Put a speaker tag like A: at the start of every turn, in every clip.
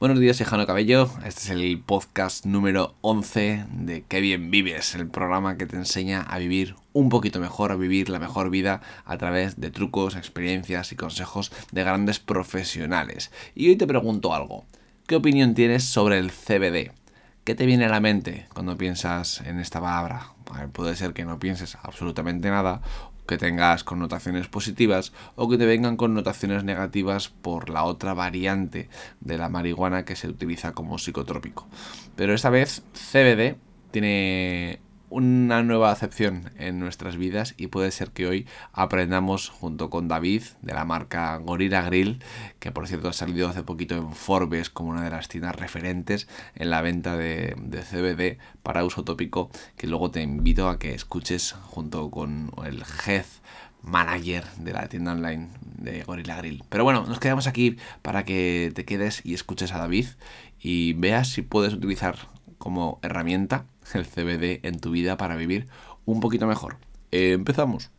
A: Buenos días, soy Jano Cabello. Este es el podcast número 11 de Qué bien vives, el programa que te enseña a vivir un poquito mejor, a vivir la mejor vida a través de trucos, experiencias y consejos de grandes profesionales. Y hoy te pregunto algo. ¿Qué opinión tienes sobre el CBD? ¿Qué te viene a la mente cuando piensas en esta palabra? Puede ser que no pienses absolutamente nada que tengas connotaciones positivas o que te vengan connotaciones negativas por la otra variante de la marihuana que se utiliza como psicotrópico. Pero esta vez CBD tiene una nueva acepción en nuestras vidas y puede ser que hoy aprendamos junto con David de la marca Gorilla Grill, que por cierto ha salido hace poquito en Forbes como una de las tiendas referentes en la venta de, CBD para uso tópico, que luego te invito a que escuches junto con el Head manager de la tienda online de Gorilla Grill. Pero bueno, nos quedamos aquí para que te quedes y escuches a David y veas si puedes utilizar como herramienta el CBD en tu vida para vivir un poquito mejor. empezamos.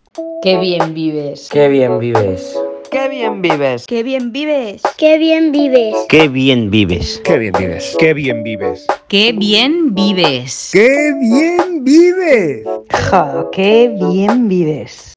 B: Qué bien vives.
C: Qué bien vives.
D: Qué bien vives.
E: Qué bien vives.
F: Qué bien vives.
C: Qué bien vives.
G: Qué bien vives.
H: Qué bien vives.
I: Qué bien vives.
J: Qué bien vives.
K: Ja, qué bien vives.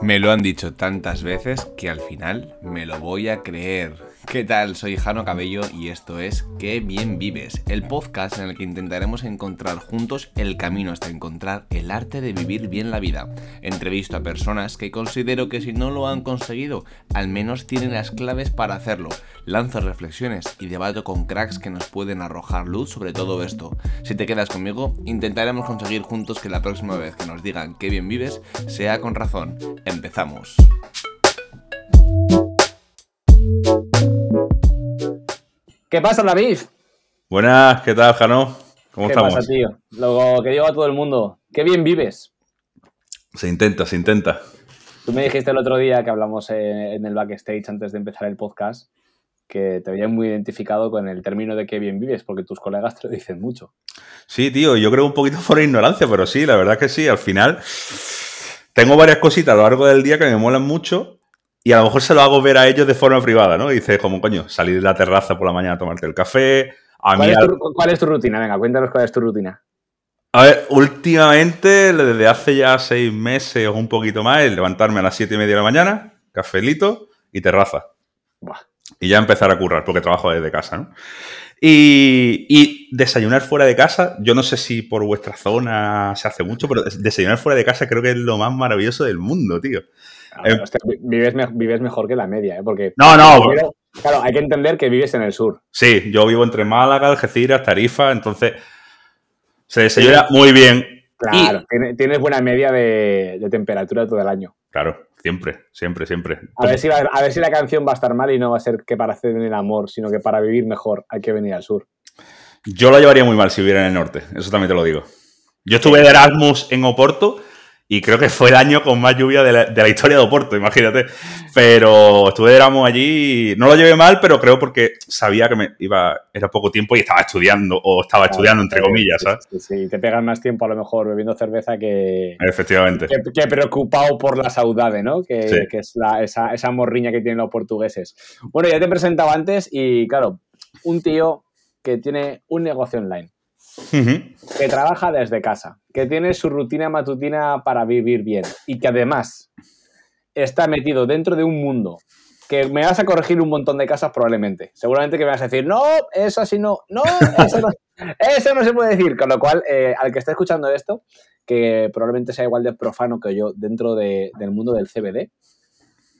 A: Me lo han dicho tantas veces que al final me lo voy a creer. ¿Qué tal? Soy Jano Cabello y esto es Qué bien vives, el podcast en el que intentaremos encontrar juntos el camino hasta encontrar el arte de vivir bien la vida. Entrevisto a personas que considero que si no lo han conseguido, al menos tienen las claves para hacerlo. Lanzo reflexiones y debato con cracks que nos pueden arrojar luz sobre todo esto. Si te quedas conmigo, intentaremos conseguir juntos que la próxima vez que nos digan qué bien vives sea con razón. Empezamos.
L: ¿Qué pasa, David?
M: Buenas, ¿qué tal, Jano? ¿Cómo estamos?
L: ¿Qué pasa, tío? Lo que digo a todo el mundo, qué bien vives.
M: Se intenta, se intenta.
L: Tú me dijiste el otro día que hablamos en el backstage antes de empezar el podcast que te veías muy identificado con el término de qué bien vives, porque tus colegas te lo dicen mucho.
M: Sí, tío, yo creo un poquito por ignorancia, pero sí, la verdad que sí, al final tengo varias cositas a lo largo del día que me molan mucho y a lo mejor se lo hago ver a ellos de forma privada, ¿no? Y dices, como coño, salir de la terraza por la mañana a tomarte el café. A
L: ¿Cuál, es tu, ¿Cuál, es tu, rutina? Venga, cuéntanos cuál es tu rutina.
M: A ver, últimamente, desde hace ya seis meses o un poquito más, es levantarme a las siete y media de la mañana, cafelito y terraza. Y ya empezar a currar, porque trabajo desde casa, ¿no? Y, y, desayunar fuera de casa, yo no sé si por vuestra zona se hace mucho, pero desayunar fuera de casa creo que es lo más maravilloso del mundo, tío.
L: Eh, vives, vives, mejor que la media, ¿eh? Porque.
M: No, no.
L: claro, hay que entender que vives en el sur.
M: Sí, yo vivo entre Málaga, Algeciras, Tarifa, entonces. Se desayuna muy bien.
L: Claro, tienes buena media de, temperatura todo el año.
M: Claro, siempre, siempre, siempre.
L: A ver, si a ver si la canción va a estar mal y no va a ser que para hacer el amor, sino que para vivir mejor hay que venir al sur.
M: Yo lo llevaría muy mal si viviera en el norte, eso también te lo digo. Yo estuve de Erasmus en Oporto y creo que fue el año con más lluvia de la, historia de Oporto, imagínate. Pero estuve de Erasmus allí, no lo llevé mal, pero creo porque sabía que me iba, era poco tiempo y estaba estudiando, o estaba estudiando, entre comillas, ¿sabes?
L: Sí, sí, te pegan más tiempo a lo mejor bebiendo cerveza que...
M: Efectivamente.
L: Que, preocupado por la saudade, ¿no? Que, que es la, esa, esa morriña que tienen los portugueses. Bueno, ya te he presentado antes y, claro, un tío que tiene un negocio online que trabaja desde casa, que tiene su rutina matutina para vivir bien y que además está metido dentro de un mundo que me vas a corregir un montón de casas probablemente. Seguramente que me vas a decir, no, eso así no, no, eso no, no se puede decir. Con lo cual, eh, al que está escuchando esto, que probablemente sea igual de profano que yo dentro del mundo del CBD,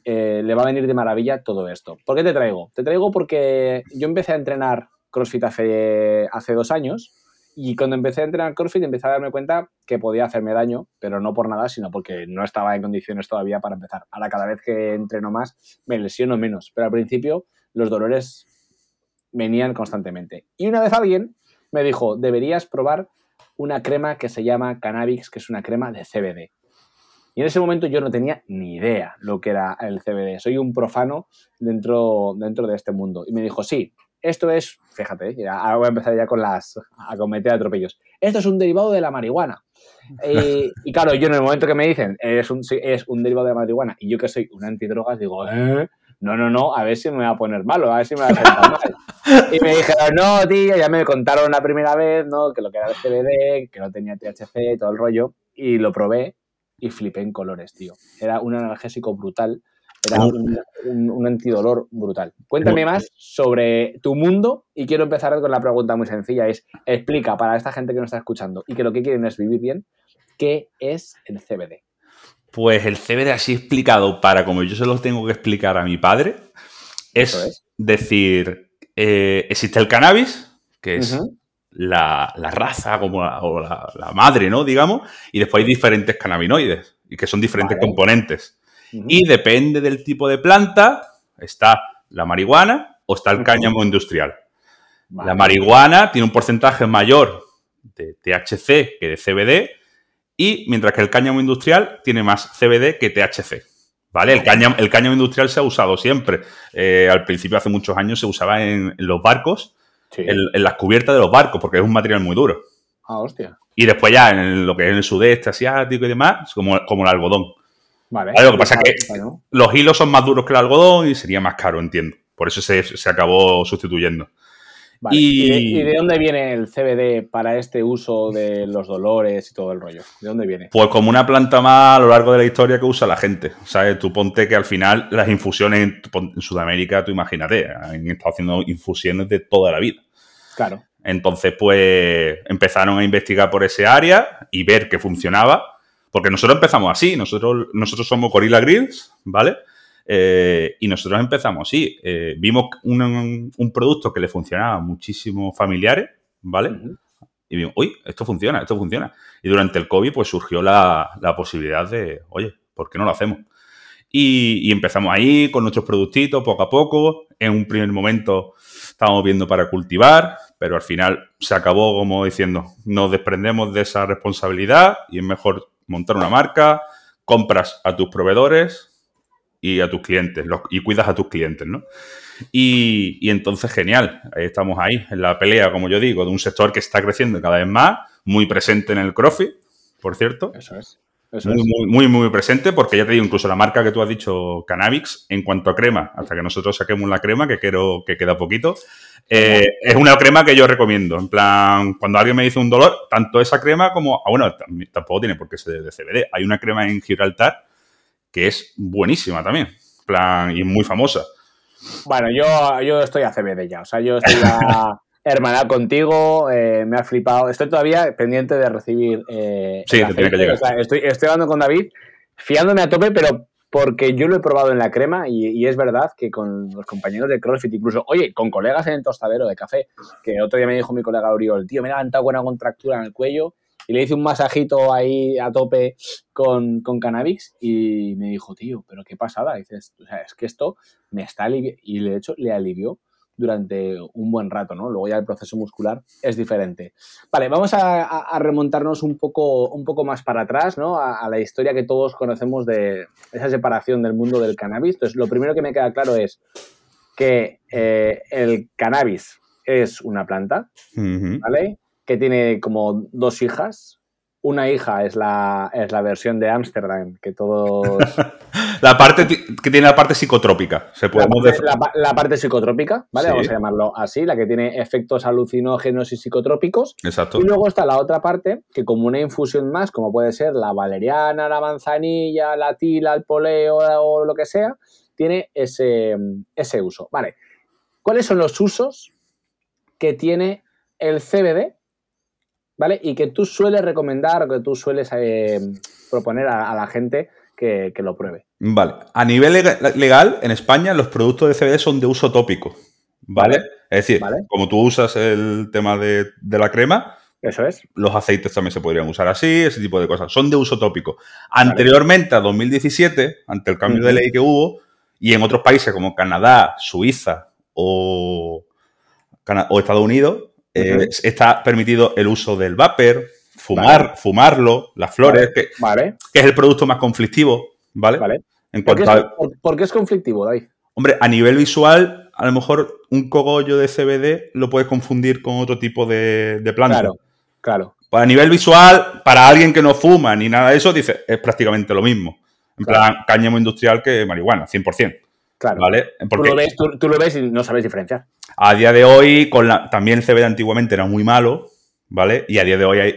L: eh, le va a venir de maravilla todo esto. ¿Por qué te traigo? Te traigo porque yo empecé a entrenar CrossFit hace, hace dos años y cuando empecé a entrenar CrossFit empecé a darme cuenta que podía hacerme daño, pero no por nada, sino porque no estaba en condiciones todavía para empezar. Ahora cada vez que entreno más me lesiono menos, pero al principio los dolores venían constantemente. Y una vez alguien me dijo, deberías probar una crema que se llama Cannabis, que es una crema de CBD. Y en ese momento yo no tenía ni idea lo que era el CBD. Soy un profano dentro, dentro de este mundo. Y me dijo, sí, esto es, fíjate, ahora voy a empezar ya con las, a cometer atropellos. Esto es un derivado de la marihuana. y claro, yo en el momento que me dicen es un, es un derivado de la marihuana y yo que soy un antidrogas, digo, ¿eh? no, no, no, a ver si me va a poner malo, a ver si me va a sentar mal. Y me dijeron, no, tío, ya me contaron la primera vez, ¿no? Que lo que era el CBD, que no tenía THC y todo el rollo. Y lo probé y flipé en colores, tío. Era un analgésico brutal. Era un, un, antidolor brutal. Cuéntame más sobre tu mundo y quiero empezar con la pregunta muy sencilla. Es, explica para esta gente que nos está escuchando y que lo que quieren es vivir bien, ¿qué es el CBD?
M: Pues el CBD así explicado para como yo se lo tengo que explicar a mi padre, es, decir, eh, existe el cannabis, que es la, raza como o la, madre, ¿no? Digamos, y después hay diferentes cannabinoides, y que son diferentes componentes. Y depende del tipo de planta, está la marihuana o está el cáñamo industrial. La marihuana tiene un porcentaje mayor de THC que de CBD, y mientras que el cáñamo industrial tiene más CBD que THC. ¿Vale? El cáñamo, el cáñamo industrial se ha usado siempre. Eh, al principio, hace muchos años, se usaba en, los barcos, en, las cubiertas de los barcos, porque es un material muy duro.
L: Ah, hostia.
M: Y después ya en lo que es en el sudeste asiático y demás, como, como el algodón.
L: Vale.
M: Lo que pasa es que los hilos son más duros que el algodón y sería más caro, entiendo. Por eso se, se acabó sustituyendo.
L: Y... de, dónde viene el CBD para este uso de los dolores y todo el rollo? ¿De dónde viene?
M: Pues como una planta más a lo largo de la historia que usa la gente. ¿Sabes? Tú ponte que al final las infusiones en, Sudamérica, tú imagínate, han estado haciendo infusiones de toda la vida.
L: Claro.
M: Entonces, pues empezaron a investigar por ese área y ver que funcionaba. Porque nosotros empezamos así, nosotros, nosotros somos Gorilla Grills, ¿vale? Eh, y nosotros empezamos así. Eh, vimos un, producto que le funcionaba a muchísimos familiares, ¿vale? Y vimos, uy, esto funciona, esto funciona. Y durante el COVID, pues surgió la, posibilidad de, oye, ¿por qué no lo hacemos? Y, empezamos ahí con nuestros productitos, poco a poco. En un primer momento estábamos viendo para cultivar, pero al final se acabó como diciendo, nos desprendemos de esa responsabilidad y es mejor montar una marca, compras a tus proveedores, y a tus clientes, y cuidas a tus clientes, ¿no? Y, entonces, genial, ahí estamos ahí, en la pelea, como yo digo, de un sector que está creciendo cada vez más, muy presente en el CrossFit, por cierto.
L: Eso es.
M: Muy, muy, muy, presente, porque ya te digo, incluso la marca que tú has dicho, Cannabix, en cuanto a crema, hasta que nosotros saquemos la crema, que quiero que queda poquito, eh, es una crema que yo recomiendo. En plan, cuando alguien me dice un dolor, tanto esa crema como, ah, bueno, tampoco tiene por qué ser de CBD. Hay una crema en Gibraltar que es buenísima también, plan, y muy famosa.
L: Bueno, yo, yo estoy a CBD ya, o sea, yo estoy a hermana contigo, eh, me ha flipado, estoy todavía pendiente de recibir...
M: Eh, sí, te tiene que llegar.
L: estoy, estoy hablando con David, fiándome a tope, pero porque yo lo he probado en la crema y, es verdad que con los compañeros de CrossFit, incluso, oye, con colegas en el tostadero de café, que otro día me dijo mi colega Oriol, tío, me he levantado con una contractura en el cuello y le hice un masajito ahí a tope con, con cannabis y me dijo, tío, pero qué pasada. dices, o sea, es que esto me está aliviando. Y de hecho le alivió durante un buen rato, ¿no? Luego ya el proceso muscular es diferente. Vale, vamos a, remontarnos un poco, un poco más para atrás, ¿no? A, la historia que todos conocemos de esa separación del mundo del cannabis. Entonces, lo primero que me queda claro es que eh, el cannabis es una planta, ¿vale? que tiene como dos hijas. Una hija es la, es la versión de Ámsterdam, que todos...
M: la parte que tiene la parte psicotrópica. Se
L: puede la, parte, psicotrópica, ¿vale? Vamos a llamarlo así, la que tiene efectos alucinógenos y psicotrópicos.
M: Exacto.
L: Y luego está la otra parte, que como una infusión más, como puede ser la valeriana, la manzanilla, la tila, el poleo o lo que sea, tiene ese, ese uso. Vale. ¿Cuáles son los usos que tiene el CBD ¿vale? Y que tú sueles recomendar o que tú sueles eh, proponer a, la gente que, lo pruebe.
M: Vale. A nivel legal, en España los productos de CBD son de uso tópico, ¿vale? Es decir, como tú usas el tema de, la crema,
L: eso es.
M: Los aceites también se podrían usar así, ese tipo de cosas. Son de uso tópico. Anteriormente, a 2017, ante el cambio de ley que hubo, y en otros países como Canadá, Suiza o, o Estados Unidos, eh, está permitido el uso del vapor, fumar, fumarlo, las flores, que, que, es el producto más conflictivo, ¿vale?
L: vale. En ¿Por, qué es, ¿Por, qué es, conflictivo, David?
M: Hombre, a nivel visual, a lo mejor un cogollo de CBD lo puedes confundir con otro tipo de, planta.
L: Claro, claro.
M: Pues a nivel visual, para alguien que no fuma ni nada de eso, dice, es prácticamente lo mismo. En plan, cáñamo industrial que marihuana, 100%. Claro. ¿vale?
L: Porque tú, lo ves, tú, lo ves y no sabes diferenciar.
M: A día de hoy, con la, también el CBD antiguamente era muy malo, ¿vale? Y a día de hoy hay,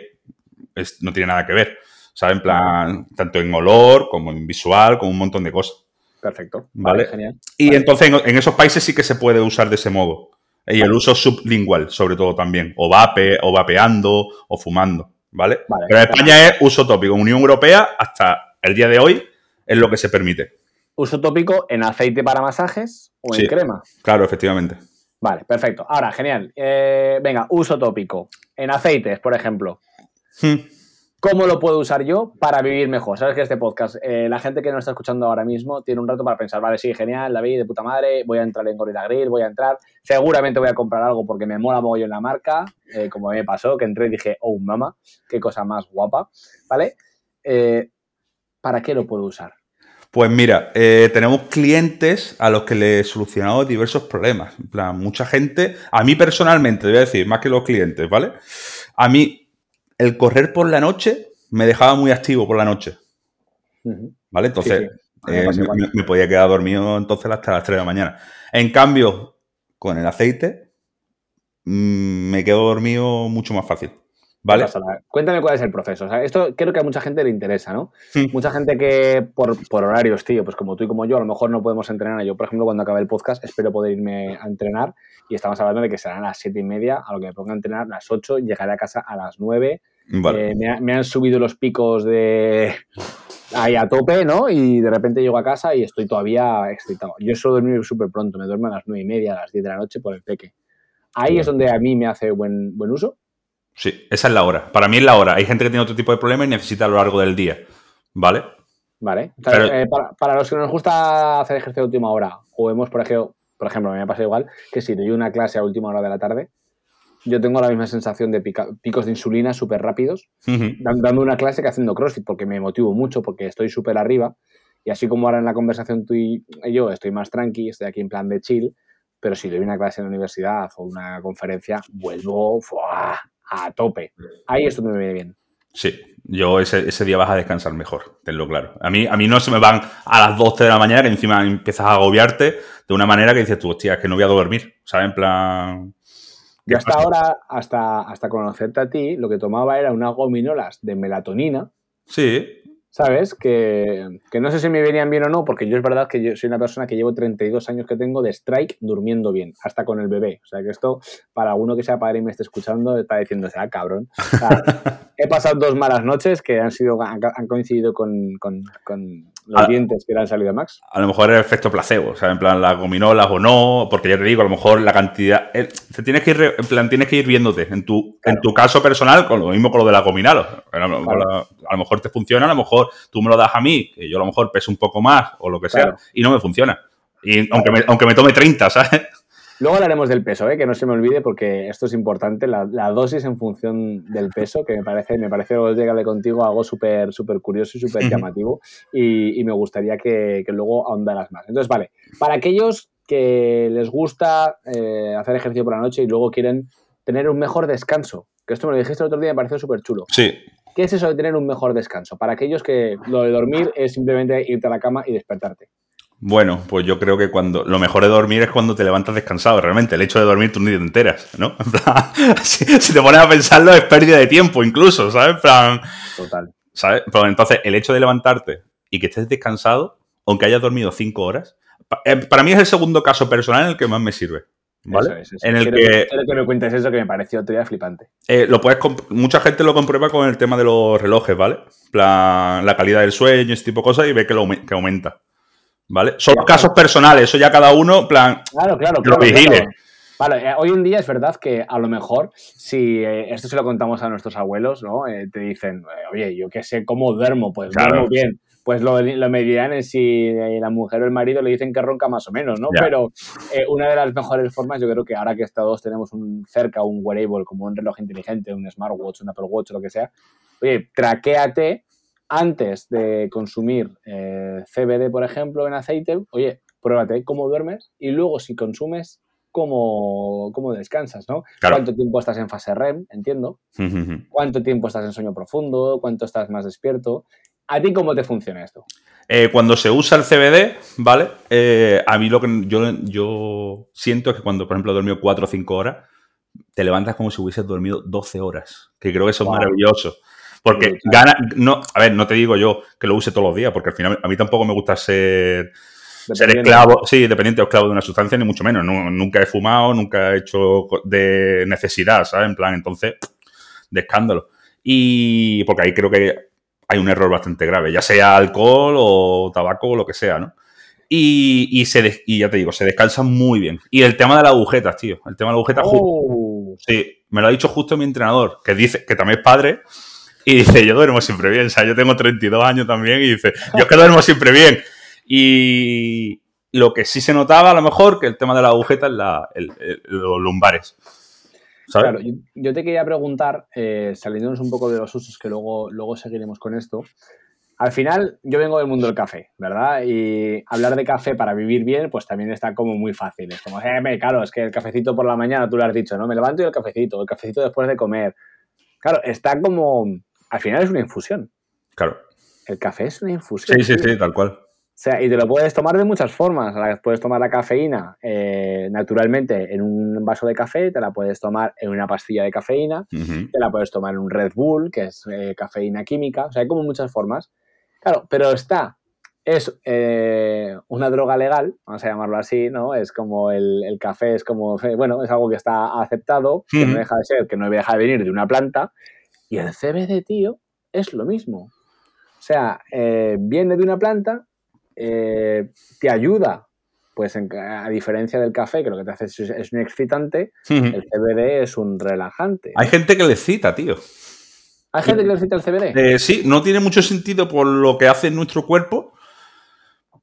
M: no tiene nada que ver. ¿Sabes? En plan, tanto en olor como en visual, como un montón de cosas.
L: Perfecto.
M: ¿Vale? genial. Y entonces en, esos países sí que se puede usar de ese modo. Y el uso sublingual, sobre todo también. O vape, o vapeando, o fumando. ¿Vale? Pero en España es uso tópico. En Unión Europea, hasta el día de hoy, es lo que se permite.
L: Uso tópico en aceite para masajes o en crema.
M: Claro, efectivamente.
L: Vale, perfecto. Ahora, genial. Eh, venga, uso tópico. En aceites, por ejemplo. Hmm. ¿Cómo lo puedo usar yo para vivir mejor? Sabes que este podcast, eh, la gente que nos está escuchando ahora mismo tiene un rato para pensar, vale, sí, genial, la vi de puta madre, voy a entrar en Gorilla Grill, voy a entrar, seguramente voy a comprar algo porque me mola mogollón la marca, eh, como me pasó, que entré y dije, oh, mama, qué cosa más guapa, ¿vale? Eh, ¿Para qué lo puedo usar?
M: Pues mira, tenemos clientes a los que le he solucionado diversos problemas. En plan, mucha gente, a mí personalmente, te voy a decir, más que los clientes, ¿vale? A mí el correr por la noche me dejaba muy activo por la noche. ¿Vale? Entonces, eh, me, podía quedar dormido entonces hasta las 3 de la mañana. En cambio, con el aceite, mm, me quedo dormido mucho más fácil. ¿Vale?
L: Cuéntame cuál es el proceso. esto creo que a mucha gente le interesa, ¿no? Mucha gente que por, por, horarios, tío, pues como tú y como yo, a lo mejor no podemos entrenar. Yo, por ejemplo, cuando acabe el podcast, espero poder irme a entrenar y estamos hablando de que serán las 7 y media, a lo que me ponga a entrenar a las 8, llegaré a casa a las 9. Eh, me, han subido los picos de ahí a tope, ¿no? Y de repente llego a casa y estoy todavía excitado. Yo suelo dormir súper pronto, me duermo a las 9 y media, a las 10 de la noche por el peque. Ahí es donde a mí me hace buen, buen uso.
M: Sí, esa es la hora. Para mí es la hora. Hay gente que tiene otro tipo de problema y necesita a lo largo del día. ¿Vale?
L: Vale. Eh, para, para, los que nos gusta hacer ejercicio a última hora, o hemos, por ejemplo, por ejemplo, me ha pasado igual que si doy una clase a última hora de la tarde, yo tengo la misma sensación de picos de insulina súper rápidos, dando una clase que haciendo CrossFit, porque me motivo mucho, porque estoy súper arriba. Y así como ahora en la conversación tú y yo estoy más tranqui, estoy aquí en plan de chill, pero si doy una clase en la universidad o una conferencia, vuelvo a tope. Ahí esto me viene bien.
M: Sí, yo ese, día vas a descansar mejor, tenlo claro. A mí, a mí no se me van a las 12 de la mañana que encima empiezas a agobiarte de una manera que dices tú, hostia, es que no voy a dormir, ¿sabes? En plan...
L: Yo hasta ahora, hasta, hasta conocerte a ti, lo que tomaba era unas gominolas de melatonina.
M: Sí.
L: ¿Sabes? Que, no sé si me venían bien o no, porque yo es verdad que yo soy una persona que llevo 32 años que tengo de strike durmiendo bien, hasta con el bebé. O sea, que esto, para alguno que sea padre y me esté escuchando, está diciendo, sea, cabrón. he pasado dos malas noches que han sido han, coincidido con, los dientes que le han salido a Max.
M: A lo mejor es efecto placebo, o sea, en plan las gominolas o no, porque ya te digo, a lo mejor la cantidad. Eh, te tienes que ir, en plan, tienes que ir viéndote. En tu, en tu caso personal, con lo mismo con lo de la gominola. A, lo mejor te funciona, a lo mejor tú me lo das a mí, que yo a lo mejor peso un poco más o lo que sea, y no me funciona. Y aunque me, aunque me tome 30, ¿sabes?
L: Luego hablaremos del peso, ¿eh? que no se me olvide porque esto es importante, la, dosis en función del peso, que me parece, me parece llegarle contigo algo súper súper curioso y súper llamativo y, me gustaría que, luego ahondaras más. Entonces, vale, para aquellos que les gusta eh, hacer ejercicio por la noche y luego quieren tener un mejor descanso, que esto me lo dijiste el otro día y me pareció súper chulo.
M: Sí.
L: ¿Qué es eso de tener un mejor descanso? Para aquellos que lo de dormir es simplemente irte a la cama y despertarte.
M: Bueno, pues yo creo que cuando lo mejor de dormir es cuando te levantas descansado, realmente. El hecho de dormir tú ni te enteras, ¿no? si, te pones a pensarlo es pérdida de tiempo incluso, ¿sabes?
L: Total.
M: ¿Sabes? Pero entonces el hecho de levantarte y que estés descansado, aunque hayas dormido cinco horas, eh, para mí es el segundo caso personal en el que más me sirve. ¿Vale?
L: En el que, que, me cuentes eso que me pareció otro día flipante.
M: Eh, lo puedes mucha gente lo comprueba con el tema de los relojes, ¿vale? la calidad del sueño, ese tipo de cosas, y ve que, lo, que aumenta. ¿Vale? Son casos personales, eso ya cada uno, plan,
L: claro, claro, lo vigile. Vale, eh, hoy en día es verdad que a lo mejor, si eh, esto se lo contamos a nuestros abuelos, ¿no? Eh, te dicen, oye, yo qué sé cómo duermo, pues duermo bien. Pues lo, lo medirán en si la mujer o el marido le dicen que ronca más o menos, ¿no? Pero una de las mejores formas, yo creo que ahora que todos tenemos un cerca un wearable, como un reloj inteligente, un smartwatch, un Apple Watch, lo que sea, oye, traquéate antes de consumir eh, CBD, por ejemplo, en aceite, oye, pruébate cómo duermes y luego si consumes, cómo, cómo descansas, ¿no? ¿Cuánto tiempo estás en fase REM? Entiendo. ¿Cuánto tiempo estás en sueño profundo? ¿Cuánto estás más despierto? ¿A ti cómo te funciona esto?
M: Eh, cuando se usa el CBD, ¿vale? Eh, a mí lo que yo, yo siento es que cuando, por ejemplo, he dormido 4 o 5 horas, te levantas como si hubieses dormido 12 horas, que creo que eso es maravilloso. Porque gana, no, a ver, no te digo yo que lo use todos los días, porque al final a mí tampoco me gusta ser, ser esclavo, sí, dependiente o esclavo de una sustancia, ni mucho menos. nunca he fumado, nunca he hecho de necesidad, ¿sabes? En plan, entonces, de escándalo. Y porque ahí creo que hay un error bastante grave, ya sea alcohol o tabaco o lo que sea, ¿no? Y, se y ya te digo, se descansa muy bien. Y el tema de las agujetas, tío. El tema de las agujetas.
L: Oh.
M: Sí, me lo ha dicho justo mi entrenador, que dice que también es padre. Y dice, yo duermo siempre bien. O sea, yo tengo 32 años también. Y dice, yo es que duermo siempre bien. Y lo que sí se notaba, a lo mejor, que el tema de las agujetas, la, los lumbares.
L: Claro, yo, te quería preguntar, eh, saliéndonos un poco de los usos, que luego, luego seguiremos con esto. Al final, yo vengo del mundo del café, ¿verdad? Y hablar de café para vivir bien, pues también está como muy fácil. Es como, eh, claro, es que el cafecito por la mañana, tú lo has dicho, ¿no? Me levanto y el cafecito, el cafecito después de comer. Claro, está como. Al final es una infusión.
M: Claro.
L: El café es una infusión.
M: Sí, sí, sí, tal cual.
L: O sea, y te lo puedes tomar de muchas formas. Puedes tomar la cafeína eh, naturalmente en un vaso de café, te la puedes tomar en una pastilla de cafeína, te la puedes tomar en un Red Bull, que es eh, cafeína química. O sea, hay como muchas formas. Claro, pero está, es eh, una droga legal, vamos a llamarlo así, ¿no? Es como el, café, es como, bueno, es algo que está aceptado, que no deja de ser, que no deja de venir de una planta. Y el CBD, tío, es lo mismo. O sea, viene de una planta eh, te ayuda, pues a diferencia del café, que lo que te hace es, un excitante, el CBD es un relajante.
M: Hay gente que le cita, tío.
L: ¿Hay gente que le cita el CBD?
M: Eh, sí, no tiene mucho sentido por lo que hace en nuestro cuerpo,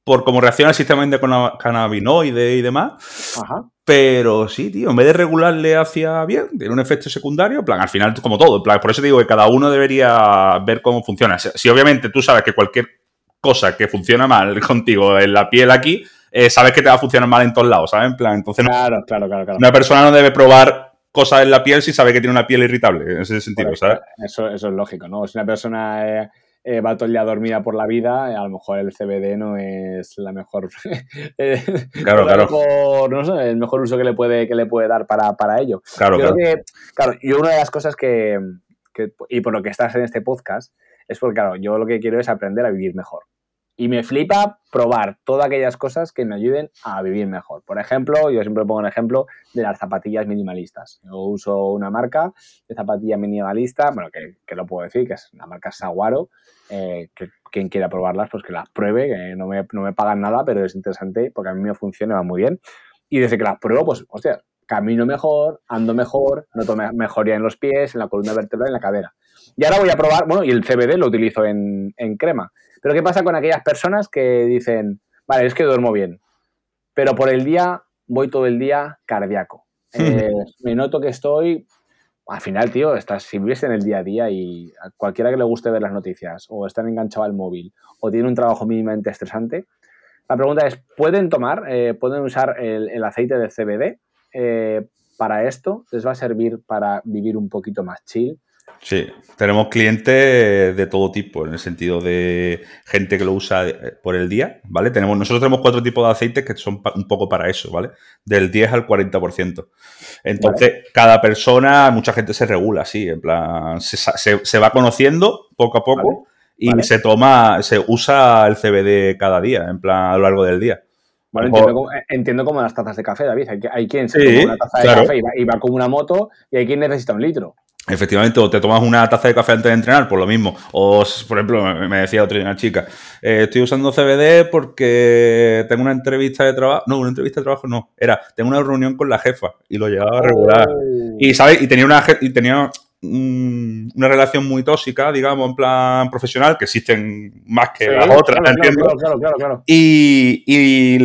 M: por cómo reacciona el sistema cannabinoide y demás.
L: Ajá.
M: Pero sí, tío, en vez de regularle hacia bien, tiene un efecto secundario, plan, al final, como todo, plan, por eso te digo que cada uno debería ver cómo funciona. Si, obviamente tú sabes que cualquier cosa que funciona mal contigo en la piel aquí, eh, sabes que te va a funcionar mal en todos lados, ¿sabes? En plan, entonces
L: claro, claro, claro,
M: una persona no debe probar cosas en la piel si sabe que tiene una piel irritable, en ese sentido, ¿sabes?
L: Eso, eso es lógico, ¿no? Si una persona eh, eh, va todo el día dormida por la vida, a lo mejor el CBD no es la mejor...
M: claro, claro.
L: no sé, el mejor uso que le puede, que le puede dar para, para ello.
M: Claro,
L: yo
M: claro.
L: claro, yo una de las cosas que, que, y por lo que estás en este podcast, es porque, claro, yo lo que quiero es aprender a vivir mejor. Y me flipa probar todas aquellas cosas que me ayuden a vivir mejor. Por ejemplo, yo siempre pongo un ejemplo de las zapatillas minimalistas. Yo uso una marca de zapatilla minimalista, bueno, que, lo puedo decir, que es la marca Saguaro. Eh, que quien quiera probarlas, pues que las pruebe, que no me, no me pagan nada, pero es interesante porque a mí me funciona, va muy bien. Y desde que las pruebo, pues, hostia, camino mejor, ando mejor, noto mejoría en los pies, en la columna vertebral, en la cadera. Y ahora voy a probar, bueno, y el CBD lo utilizo en, en crema. Pero ¿qué pasa con aquellas personas que dicen, vale, es que duermo bien, pero por el día voy todo el día cardíaco? Eh, me noto que estoy, al final, tío, estás, si vives en el día a día y a cualquiera que le guste ver las noticias o están enganchado al móvil o tiene un trabajo mínimamente estresante, la pregunta es, ¿pueden tomar, eh, pueden usar el, aceite de CBD eh, para esto? ¿Les va a servir para vivir un poquito más chill?
M: Sí, tenemos clientes de todo tipo, en el sentido de gente que lo usa eh, por el día, ¿vale? Tenemos, nosotros tenemos cuatro tipos de aceites que son un poco para eso, ¿vale? Del 10 al 40%. Entonces, cada persona, mucha gente se regula, sí, en plan, se, va conociendo poco a poco y se toma, se usa el CBD cada día, en plan, a lo largo del día.
L: Bueno, entiendo como, las tazas de café, David. Hay, quien se toma una taza de café y va como una moto y hay quien necesita un litro.
M: Efectivamente, o te tomas una taza de café antes de entrenar, por lo mismo. O, por ejemplo, me decía otra una chica, eh, estoy usando CBD porque tengo una entrevista de trabajo. No, una entrevista de trabajo no. Era, tengo una reunión con la jefa y lo llevaba regular. Oh. Y, ¿sabes? Y tenía una, y tenía una relación muy tóxica, digamos, en plan profesional, que existen más que las otras, entiendo.
L: Claro, claro, claro,
M: y, y,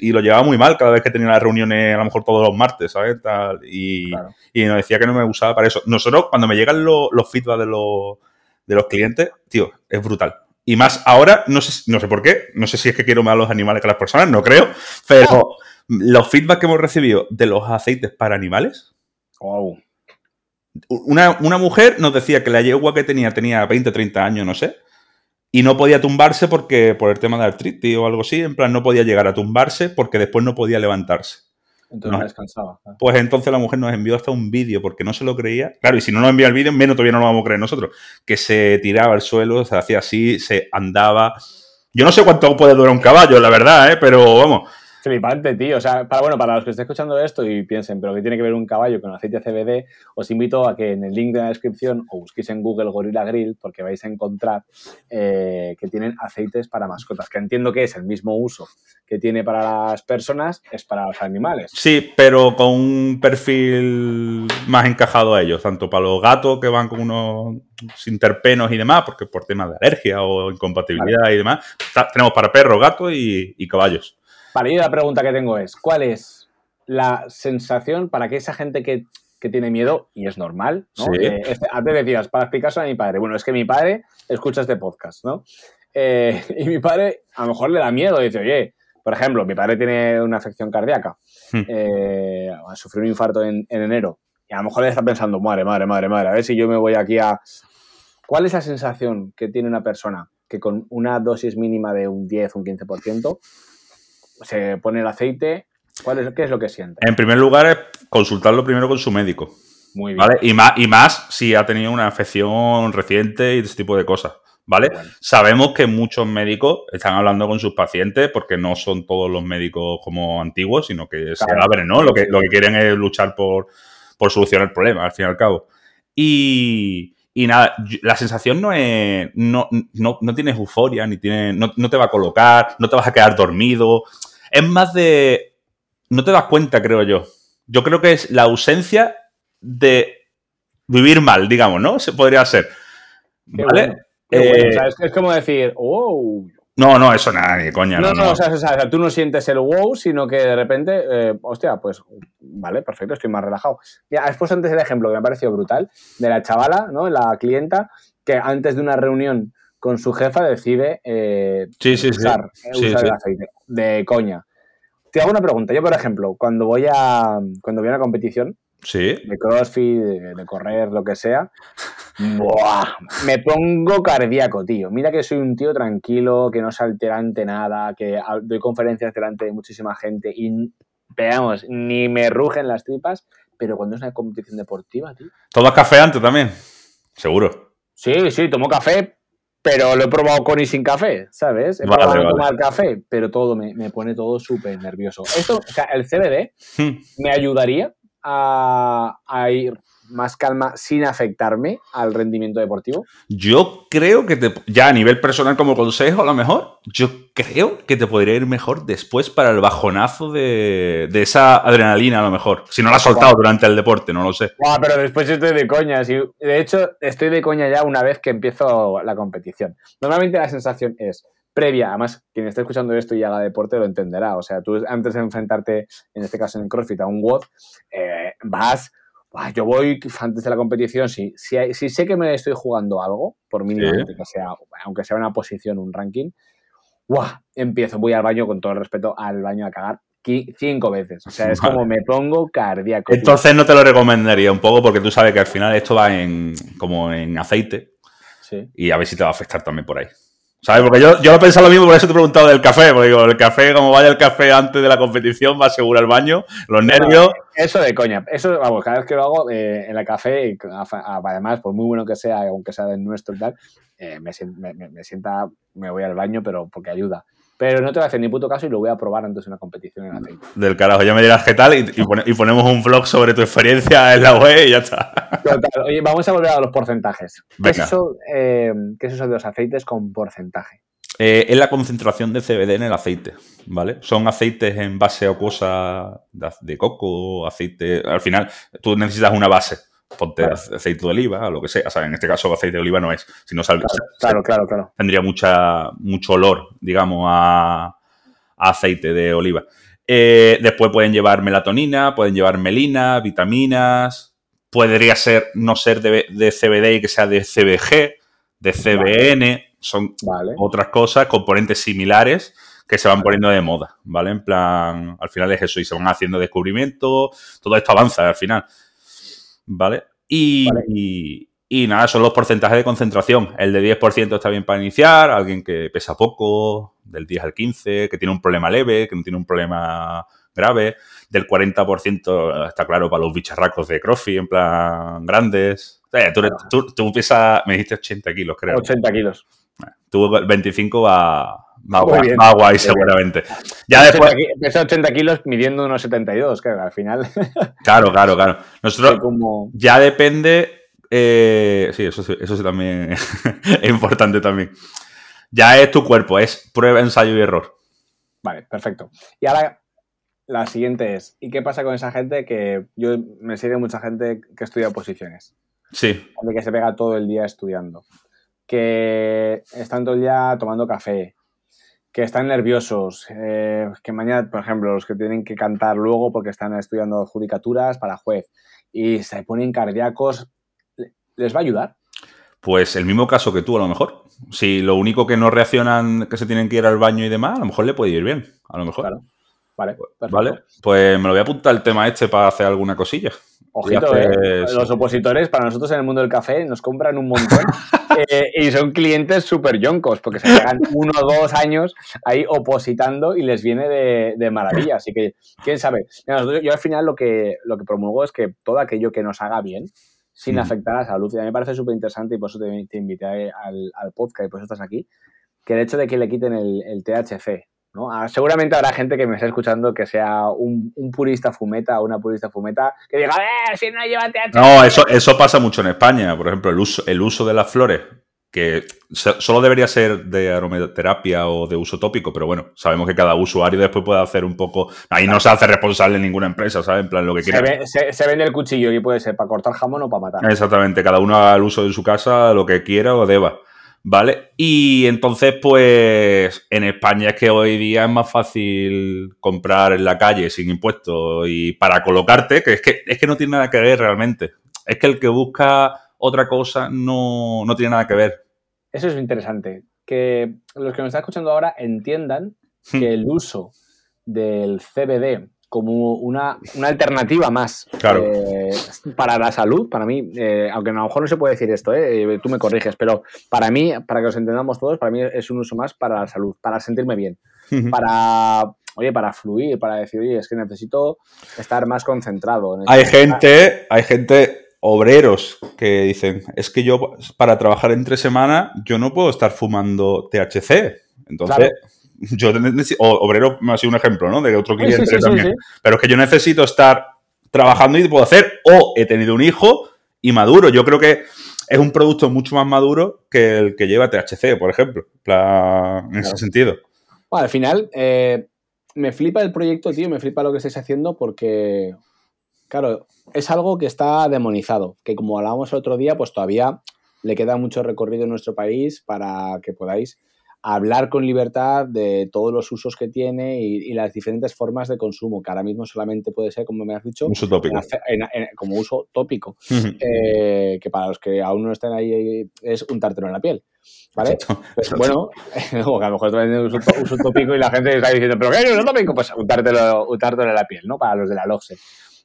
M: y, lo llevaba muy mal cada vez que tenía las reuniones, a lo mejor todos los martes, ¿sabes? Tal, y, y nos decía que no me usaba para eso. Nosotros, cuando me llegan los, los feedback de los, de los clientes, tío, es brutal. Y más ahora, no sé, no sé por qué, no sé si es que quiero más a los animales que a las personas, no creo, pero los feedback que hemos recibido de los aceites para animales,
L: wow.
M: Una, mujer nos decía que la yegua que tenía tenía 20, 30 años, no sé. y no podía tumbarse porque por el tema de artritis o algo así, en plan no podía llegar a tumbarse porque después no podía levantarse.
L: Entonces no descansaba.
M: Pues entonces la mujer nos envió hasta un vídeo porque no se lo creía. Claro, y si no nos envía el vídeo, menos todavía no lo vamos a creer nosotros. Que se tiraba al suelo, se hacía así, se andaba. Yo no sé cuánto puede durar un caballo, la verdad, ¿eh? pero vamos.
L: Flipante, tío. O sea, para, bueno, para los que estén escuchando esto y piensen, pero ¿qué tiene que ver un caballo con aceite CBD? Os invito a que en el link de la descripción o busquéis en Google Gorilla Grill porque vais a encontrar eh, que tienen aceites para mascotas, que entiendo que es el mismo uso que tiene para las personas, es para los animales.
M: Sí, pero con un perfil más encajado a ellos, tanto para los gatos que van con unos interpenos y demás, porque por temas de alergia o incompatibilidad y demás, tenemos para perros, gatos y caballos.
L: Vale, y la pregunta que tengo es, ¿cuál es la sensación para que esa gente que, tiene miedo, y es normal, ¿no? Eh, este, antes decías, para explicárselo a mi padre. Bueno, es que mi padre escucha este podcast, ¿no? Eh, y mi padre a lo mejor le da miedo, dice, oye, por ejemplo, mi padre tiene una afección cardíaca, hmm. eh, sufrió un infarto en, en, enero, y a lo mejor le está pensando, madre, madre, madre, madre, a ver si yo me voy aquí a... ¿Cuál es la sensación que tiene una persona que con una dosis mínima de un 10, un 15%, se pone el aceite, ¿cuál es, ¿qué es lo que siente?
M: En primer lugar, es consultarlo primero con su médico. Muy bien. ¿vale? Y, más, y más si ha tenido una afección reciente y ese tipo de cosas. ¿Vale? Sabemos que muchos médicos están hablando con sus pacientes porque no son todos los médicos como antiguos, sino que se abren, ¿no? Lo que, lo que quieren es luchar por, solucionar el problema, al fin y al cabo. Y, y nada, la sensación no es. No, no, no tienes euforia, ni tiene, no, no, te va a colocar, no te vas a quedar dormido. Es más de. No te das cuenta, creo yo. Yo creo que es la ausencia de vivir mal, digamos, ¿no? Se podría ser. ¿Vale?
L: Eh, es, como decir, wow.
M: No, no, eso nada, ni coña.
L: No, no, O, sea, o, sea, tú no sientes el wow, sino que de repente, eh, hostia, pues, vale, perfecto, estoy más relajado. Ya, has puesto antes el ejemplo que me ha parecido brutal, de la chavala, ¿no? La clienta, que antes de una reunión con su jefa decide eh, usar, el aceite de coña. Te hago una pregunta. Yo, por ejemplo, cuando voy a, cuando voy a una competición de crossfit, de, correr, lo que sea, me pongo cardíaco, tío. Mira que soy un tío tranquilo, que no se altera ante nada, que doy conferencias delante de muchísima gente y, veamos, ni me rugen las tripas, pero cuando es una competición deportiva, tío.
M: ¿Tomas café antes también? Seguro.
L: Sí, sí, tomo café, pero lo he probado con y sin café, ¿sabes? He probado tomar café, pero todo me, pone todo súper nervioso. Esto, o sea, el CBD hmm. me ayudaría a, ir más calma sin afectarme al rendimiento deportivo?
M: Yo creo que te, ya a nivel personal como consejo, a lo mejor, yo creo que te podría ir mejor después para el bajonazo de, esa adrenalina, a lo mejor. Si no la has soltado durante el deporte, no lo sé.
L: pero después estoy de coña. de hecho, estoy de coña ya una vez que empiezo la competición. Normalmente la sensación es, previa, además, quien esté escuchando esto y haga deporte lo entenderá. O sea, tú antes de enfrentarte, en este caso en CrossFit, a un WOD, eh, vas, yo voy antes de la competición, si, si, sé que me estoy jugando algo, por que sea, aunque sea una posición, un ranking, empiezo, voy al baño con todo el respeto al baño a cagar cinco veces. O sea, es como me pongo cardíaco.
M: Entonces no te lo recomendaría un poco porque tú sabes que al final esto va en como en aceite. Sí. Y a ver si te va a afectar también por ahí. ¿Sabes? Porque yo, yo he pensado lo mismo, por eso te he preguntado del café. Porque digo, el café, como vaya el café antes de la competición, va a asegurar el baño, los nervios.
L: Eso de coña. Eso, vamos, cada vez que lo hago eh, en el café, además, por muy bueno que sea, aunque sea del nuestro y tal, eh, me, me, me, sienta, me voy al baño, pero porque ayuda. Pero no te voy a hacer ni puto caso y lo voy a probar antes de una competición en aceite.
M: Del carajo, ya me dirás qué tal y, y, ponemos un vlog sobre tu experiencia en la web y ya está.
L: Total. Oye, vamos a volver a los porcentajes. ¿Qué es, eso, eh, ¿Qué es, eso, de los aceites con porcentaje?
M: Eh, es la concentración de CBD en el aceite, ¿vale? Son aceites en base acuosa de, de coco, aceite... Al final, tú necesitas una base ponte aceite de oliva lo que sea. O sea, en este caso aceite de oliva no es, sino sal,
L: claro, claro, claro,
M: Tendría mucha, mucho olor, digamos, a, aceite de oliva. Eh, después pueden llevar melatonina, pueden llevar melina, vitaminas. Podría ser no ser de, CBD y que sea de CBG, de CBN. Son otras cosas, componentes similares que se van poniendo de moda, ¿vale? En plan, al final es eso y se van haciendo descubrimientos, todo esto avanza al final. ¿Vale? Y, Y nada, son los porcentajes de concentración. El de 10% está bien para iniciar, alguien que pesa poco, del 10 al 15, que tiene un problema leve, que no tiene un problema grave. Del 40% está claro para los bicharracos de CrossFit, en plan grandes. Eh, tú, eres- tú- tú pesas, me dijiste 80 kilos, creo.
L: 80 kilos.
M: Tú el 25 va,
L: Muy
M: guay,
L: bien.
M: guay
L: bien.
M: seguramente. Ya después,
L: 80 ki- Pesa 80 kilos midiendo unos 72, que al final
M: claro, claro, claro. Nosotros
L: como...
M: ya depende, eh, sí, eso, sí- eso sí también es importante también. Ya es tu cuerpo, es prueba, ensayo y error.
L: Vale, perfecto. Y ahora la siguiente es, ¿y qué pasa con esa gente que yo me sigue mucha gente que estudia oposiciones?
M: Sí,
L: que se pega todo el día estudiando, que están todo el día tomando café, que están nerviosos, eh, que mañana, por ejemplo, los que tienen que cantar luego porque están estudiando judicaturas para juez y se ponen cardíacos, ¿les va a ayudar?
M: pues el mismo caso que tú a lo mejor. Si lo único que no reaccionan, que se tienen que ir al baño y demás, a lo mejor le puede ir bien, a lo mejor.
L: Claro. Vale, perfecto.
M: Vale, pues me lo voy a apuntar el tema este para hacer alguna cosilla.
L: Ojito, eh. Los opositores, para nosotros en el mundo del café, nos compran un montón eh, y son clientes súper yoncos porque se pegan uno o dos años ahí opositando y les viene de, de maravilla. Así que, quién sabe. Nosotros- yo al final lo que, lo que promulgo es que todo aquello que nos haga bien, sin
M: Mm.
L: afectar a la salud, y a mí me parece súper interesante y por eso te, te invité al, al podcast y por eso estás aquí, que el hecho de que le quiten el, el THC. ¿No? Ah, Seguramente habrá gente que me esté escuchando que sea un, un purista fumeta o una purista fumeta que diga, ¡eh, si no lleva THC!
M: No, eso, eso pasa mucho en España. Por ejemplo, el uso, el uso de las flores, que so- solo debería ser de aromaterapia o de uso tópico, pero bueno, sabemos que cada usuario después puede hacer un poco. Ahí no se hace responsable ninguna empresa, ¿sabes? En plan, lo que
L: Se,
M: quiera.
L: ve- se- se vende el cuchillo y puede ser para cortar jamón o para matar.
M: Exactamente, cada uno haga el uso de su casa lo que quiera o deba. ¿Vale? Y entonces, pues, en España es que hoy día es más fácil comprar en la calle sin impuestos y para colocarte, que es que, es que no tiene nada que ver realmente. Es que el que busca otra cosa no, no tiene nada que ver.
L: Eso es interesante. Que los que nos están escuchando ahora entiendan
M: Hmm.
L: que el uso del CBD como una, una alternativa más
M: Claro.
L: eh, para la salud, para mí, eh, aunque a lo mejor no se puede decir esto, eh, tú me corriges, pero para mí, para que os entendamos todos, para mí es un uso más para la salud, para sentirme bien, para, oye, para fluir, para decir, oye, es que necesito estar más concentrado.
M: Hay
L: necesito-
M: gente, hay gente, obreros, que dicen, es que yo para trabajar entre semana, yo no puedo estar fumando THC. Entonces,
L: Claro.
M: Yo o obrero me ha sido un ejemplo, ¿no? De otro cliente
L: sí, sí,
M: también. Pero es que yo necesito estar trabajando y puedo hacer, o he tenido un hijo y maduro. Yo creo que es un producto mucho más maduro que el que lleva THC, por ejemplo. En ese sentido.
L: Bueno, al final, eh, me flipa el proyecto, tío, me flipa lo que estáis haciendo porque, claro, es algo que está demonizado, que como hablábamos el otro día, pues todavía le queda mucho recorrido en nuestro país para que podáis hablar con libertad de todos los usos que tiene y, y las diferentes formas de consumo, que ahora mismo solamente puede ser, como me has dicho,
M: Uso tópico.
L: en hace- en- en- como uso tópico, eh, que para los que aún no estén ahí es untártelo en la piel. ¿Vale?
M: Exacto,
L: Pues,
M: exacto.
L: bueno, o que a lo mejor también uso, uso tópico y la gente está diciendo, ¿pero qué es uso tópico? Pues untártelo, untártelo en la piel, ¿no? Para los de la LOGSE.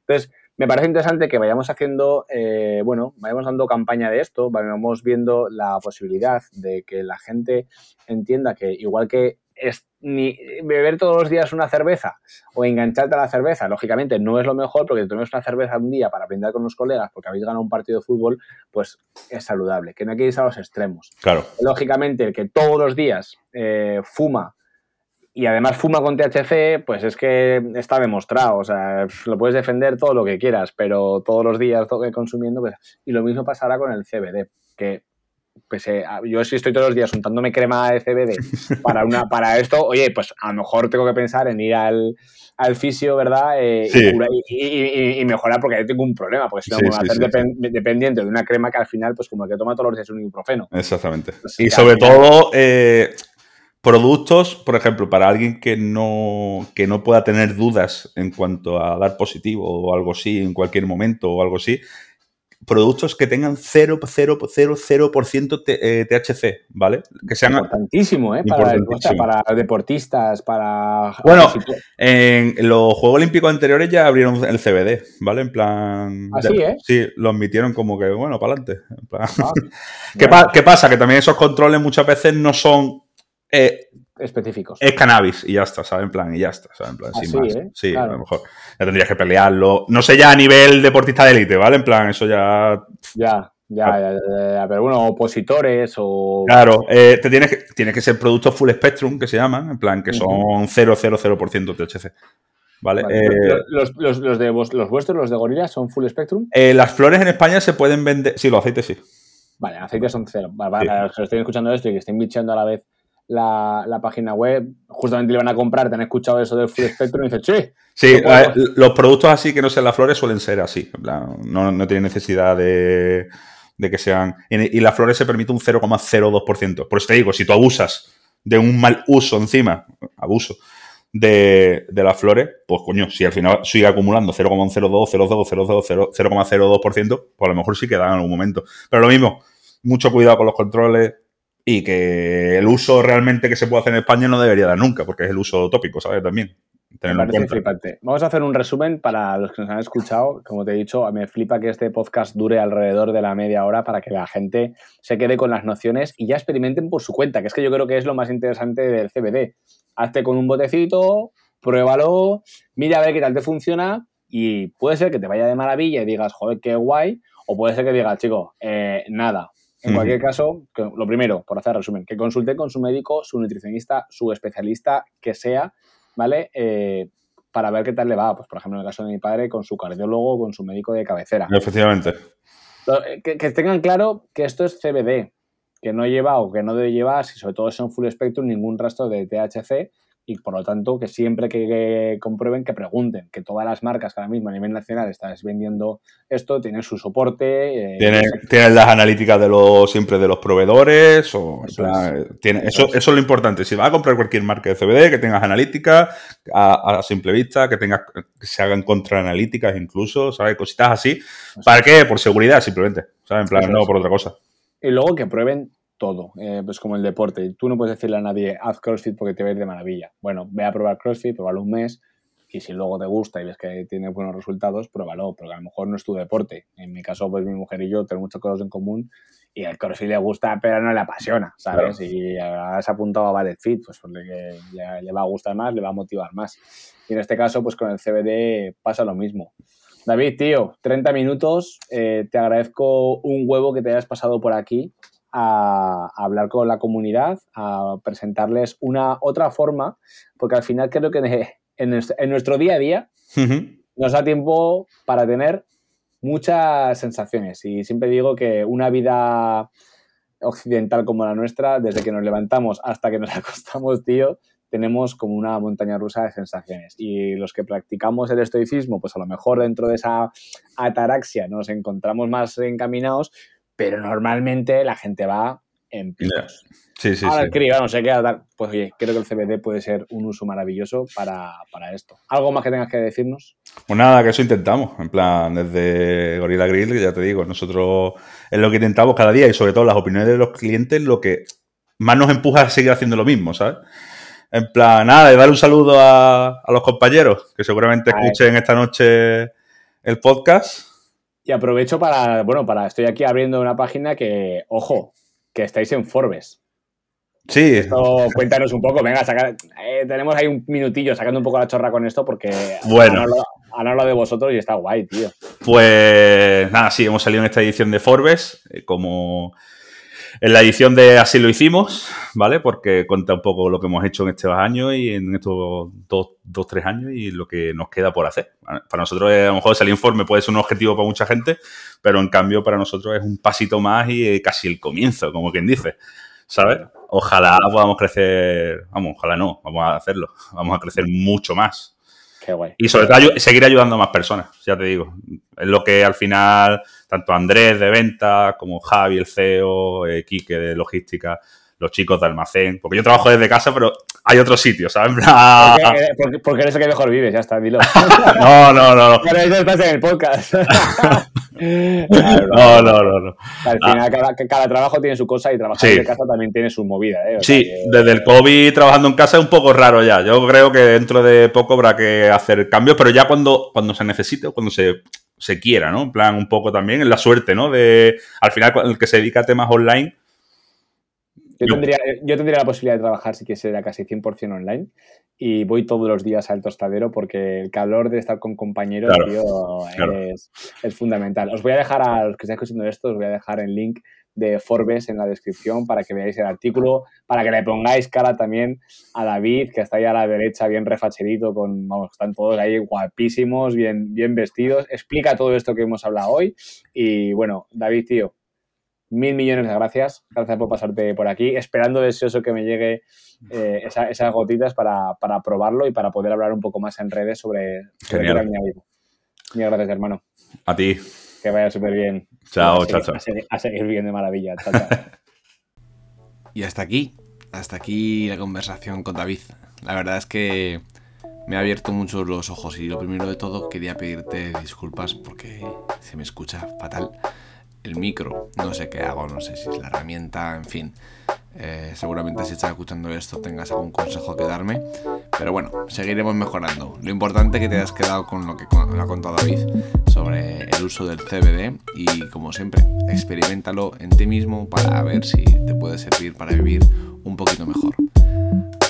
L: Entonces, me parece interesante que vayamos haciendo, eh, bueno, vayamos dando campaña de esto, vayamos viendo la posibilidad de que la gente entienda que igual que es ni beber todos los días una cerveza o engancharte a la cerveza, lógicamente no es lo mejor porque te tomes una cerveza un día para brindar con los colegas porque habéis ganado un partido de fútbol, pues es saludable, que no hay que irse a los extremos
M: Claro.
L: lógicamente, el que todos los días eh, fuma y además fuma con THC, pues es que está demostrado. O sea, lo puedes defender todo lo que quieras, pero todos los días consumiendo. Pues, y lo mismo pasará con el CBD, que pese a- yo si estoy todos los días untándome crema de CBD para, una, para esto, oye, pues a lo mejor tengo que pensar en ir al, al fisio, ¿verdad? Eh, y
M: Sí.
L: y, y- y- y mejorar porque ahí tengo un problema, porque si no
M: Sí,
L: me voy a hacer
M: sí,
L: depen- dependiente de una crema que al final, pues como el que toma todos los días un ibuprofeno.
M: Exactamente.
L: Pues
M: y sobre todo, eh, productos, por ejemplo, para alguien que no, que no pueda tener dudas en cuanto a dar positivo o algo así en cualquier momento o algo así, productos que tengan 0,000% eh, THC, ¿vale? Que sean
L: importantísimo, ¿eh? Para, para deportistas, para...
M: Bueno, en los Juegos Olímpicos anteriores ya abrieron el CBD, ¿vale? En plan...
L: Así, ¿eh?
M: Sí, lo admitieron como que, bueno, para adelante. Ah, ¿Qué, ¿Qué, pasa? Que también esos controles muchas veces no son... Eh,
L: específicos.
M: Es cannabis y ya está, ¿sabes? En plan, y ya está, ¿sabes? En plan, sin más.
L: ¿eh?
M: Sí, a lo mejor. Ya tendrías que pelearlo. No sé ya a nivel deportista de élite, ¿vale? En plan, eso ya.
L: Ya. Ya, ya, ya, pero bueno, opositores o...
M: Claro, eh, te tienes que, tienes que ser productos full spectrum, que se llaman, en plan, que son 0,00% THC. ¿Vale?
L: Eh, los, los, los, de los vuestros, los de gorila, son full spectrum?
M: Eh, las flores en España se pueden vender... Sí, los aceites sí.
L: Vale, aceites son cero. Para los que estén escuchando esto y que estén bichando a la vez la, página web, justamente le van a comprar, te han escuchado eso del full spectrum y dices, sí.
M: Sí, los productos así que no sean las flores suelen ser así. No, no tienen necesidad de, que sean. Y, las flores se permite un 0,02%. Por eso te digo, si tú abusas de un mal uso encima, abuso, de, las flores, pues coño, si al final sigue acumulando 0,02, 0,02, 0,02%, pues a lo mejor sí queda en algún momento. Pero lo mismo, mucho cuidado con los controles, y que el uso realmente que se puede hacer en España no debería dar nunca, porque es el uso tópico, ¿sabes? También.
L: Vamos a hacer un resumen para los que nos han escuchado. Como te he dicho, me flipa que este podcast dure alrededor de la media hora para que la gente se quede con las nociones y ya experimenten por su cuenta, que es que yo creo que es lo más interesante del CBD. Hazte con un botecito, pruébalo, mira a ver qué tal te funciona y puede ser que te vaya de maravilla y digas, joder, qué guay, o puede ser que digas, chico, eh, nada, en cualquier caso, lo primero, por hacer resumen, que consulte con su médico, su nutricionista, su especialista, que sea, ¿vale? Eh, para ver qué tal le va. Pues, por ejemplo, en el caso de mi padre, con su cardiólogo, con su médico de cabecera.
M: Efectivamente.
L: Eh, que, tengan claro que esto es CBD, que no lleva o que no debe llevar, si sobre todo son full spectrum, ningún rastro de THC y por lo tanto que siempre que, comprueben que pregunten, que todas las marcas que ahora mismo a nivel nacional estás vendiendo esto tienen su soporte.
M: Eh, tienen, las analíticas de los siempre de los proveedores o eso, tiene, eso, es lo importante. Si vas a comprar cualquier marca de CBD, que tengas analítica a, simple vista, que tengas que se hagan contraanalíticas incluso, ¿sabes? Cositas así. ¿Para qué? Por seguridad simplemente, ¿sabes? En plan, no por otra cosa.
L: Y luego que prueben todo, eh, pues como el deporte. Tú no puedes decirle a nadie, haz CrossFit porque te ves de maravilla. Bueno, ve a probar CrossFit, pruébalo un mes y si luego te gusta y ves que tiene buenos resultados, pruébalo, porque a lo mejor no es tu deporte. En mi caso, pues mi mujer y yo tenemos muchas cosas en común y el CrossFit le gusta, pero no le apasiona, ¿sabes? Y has apuntado a Ballet Fit, pues porque le, le va a gustar más, le va a motivar más. Y en este caso, pues con el CBD pasa lo mismo. David, tío, 30 minutos. Eh, te agradezco un huevo que te hayas pasado por aquí a, hablar con la comunidad, a presentarles una otra forma, porque al final creo que en, nuestro día a día nos da tiempo para tener muchas sensaciones. Y siempre digo que una vida occidental como la nuestra, desde que nos levantamos hasta que nos acostamos, tío, tenemos como una montaña rusa de sensaciones. Y los que practicamos el estoicismo, pues a lo mejor dentro de esa ataraxia nos encontramos más encaminados, pero normalmente la gente va en picos.
M: Sí, sí,
L: Ahora
M: sí.
L: el criba no sé qué, pues oye, creo que el CBD puede ser un uso maravilloso para, esto. ¿Algo más que tengas que decirnos?
M: Pues nada, que eso intentamos. En plan, desde Gorilla Grill, ya te digo, nosotros es lo que intentamos cada día y sobre todo las opiniones de los clientes, lo que más nos empuja a seguir haciendo lo mismo, ¿sabes? En plan, nada, de dar un saludo a, los compañeros que seguramente escuchen esta noche el podcast
L: y aprovecho para, bueno, para, estoy aquí abriendo una página que, ojo, que estáis en Forbes.
M: Sí.
L: Esto, cuéntanos un poco, venga, sacar, eh, tenemos ahí un minutillo sacando un poco la chorra con esto porque
M: bueno.
L: han hablado, de vosotros y está guay, tío.
M: Pues nada, sí, hemos salido en esta edición de Forbes eh, como en la edición de Así lo hicimos, ¿vale? Porque cuenta un poco lo que hemos hecho en estos años y en estos dos, dos tres años y lo que nos queda por hacer. Para nosotros, a lo mejor salir informe puede ser un objetivo para mucha gente, pero en cambio para nosotros es un pasito más y eh, casi el comienzo, como quien dice, ¿sabes? Ojalá podamos crecer, vamos, ojalá no, vamos a hacerlo, vamos a crecer mucho más.
L: Qué guay.
M: Y sobre todo seguir ayudando a más personas, ya te digo. Es lo que al final, tanto Andrés de venta como Javi, el CEO, eh, Quique de logística, los chicos de almacén. Porque yo trabajo desde casa, pero hay otros sitios, ¿sabes?
L: Porque, porque, eres el que mejor vives, ya está, dilo.
M: no, no, no. no.
L: Pero eso estás en el podcast.
M: no, no, no, no,
L: Al final, cada, cada, trabajo tiene su cosa y trabajar desde casa también tiene su movida. ¿eh?
M: sí, desde el COVID trabajando en casa es un poco raro ya. Yo creo que dentro de poco habrá que hacer cambios, pero ya cuando, cuando se necesite o cuando se, se quiera, ¿no? En plan, un poco también, en la suerte, ¿no? De, al final, el que se dedica a temas online
L: yo tendría, yo tendría la posibilidad de trabajar si quisiera casi 100% online y voy todos los días al tostadero porque el calor de estar con compañeros Es, es, fundamental. Os voy a dejar a los que estén escuchando esto, os voy a dejar el link de Forbes en la descripción para que veáis el artículo, para que le pongáis cara también a David, que está ahí a la derecha bien refacherito, con, vamos, están todos ahí guapísimos, bien, bien vestidos. Explica todo esto que hemos hablado hoy. Y bueno, David, tío, mil millones de gracias. Gracias por pasarte por aquí. Esperando deseoso que me llegue eh, esas gotitas para, probarlo y para poder hablar un poco más en redes sobre, sobre Genial. Muchas gracias, hermano.
M: A ti.
L: Que vaya súper bien.
M: Chao, chao, chao.
L: A seguir, bien de maravilla. Chao,
A: y hasta aquí, hasta aquí la conversación con David. La verdad es que me ha abierto mucho los ojos y lo primero de todo quería pedirte disculpas porque se me escucha fatal el micro. No sé qué hago, no sé si es la herramienta, en fin. Eh, seguramente si estás escuchando esto tengas algún consejo que darme. Pero bueno, seguiremos mejorando. Lo importante es que te hayas quedado con lo que ha contado David sobre el uso del CBD y como siempre, experimentalo en ti mismo para ver si te puede servir para vivir un poquito mejor.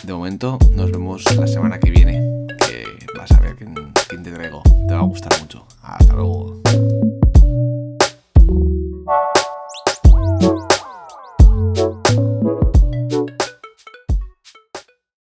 A: De momento, nos vemos la semana que viene, que vas a ver quién, quién te traigo. Te va a gustar mucho. Hasta luego.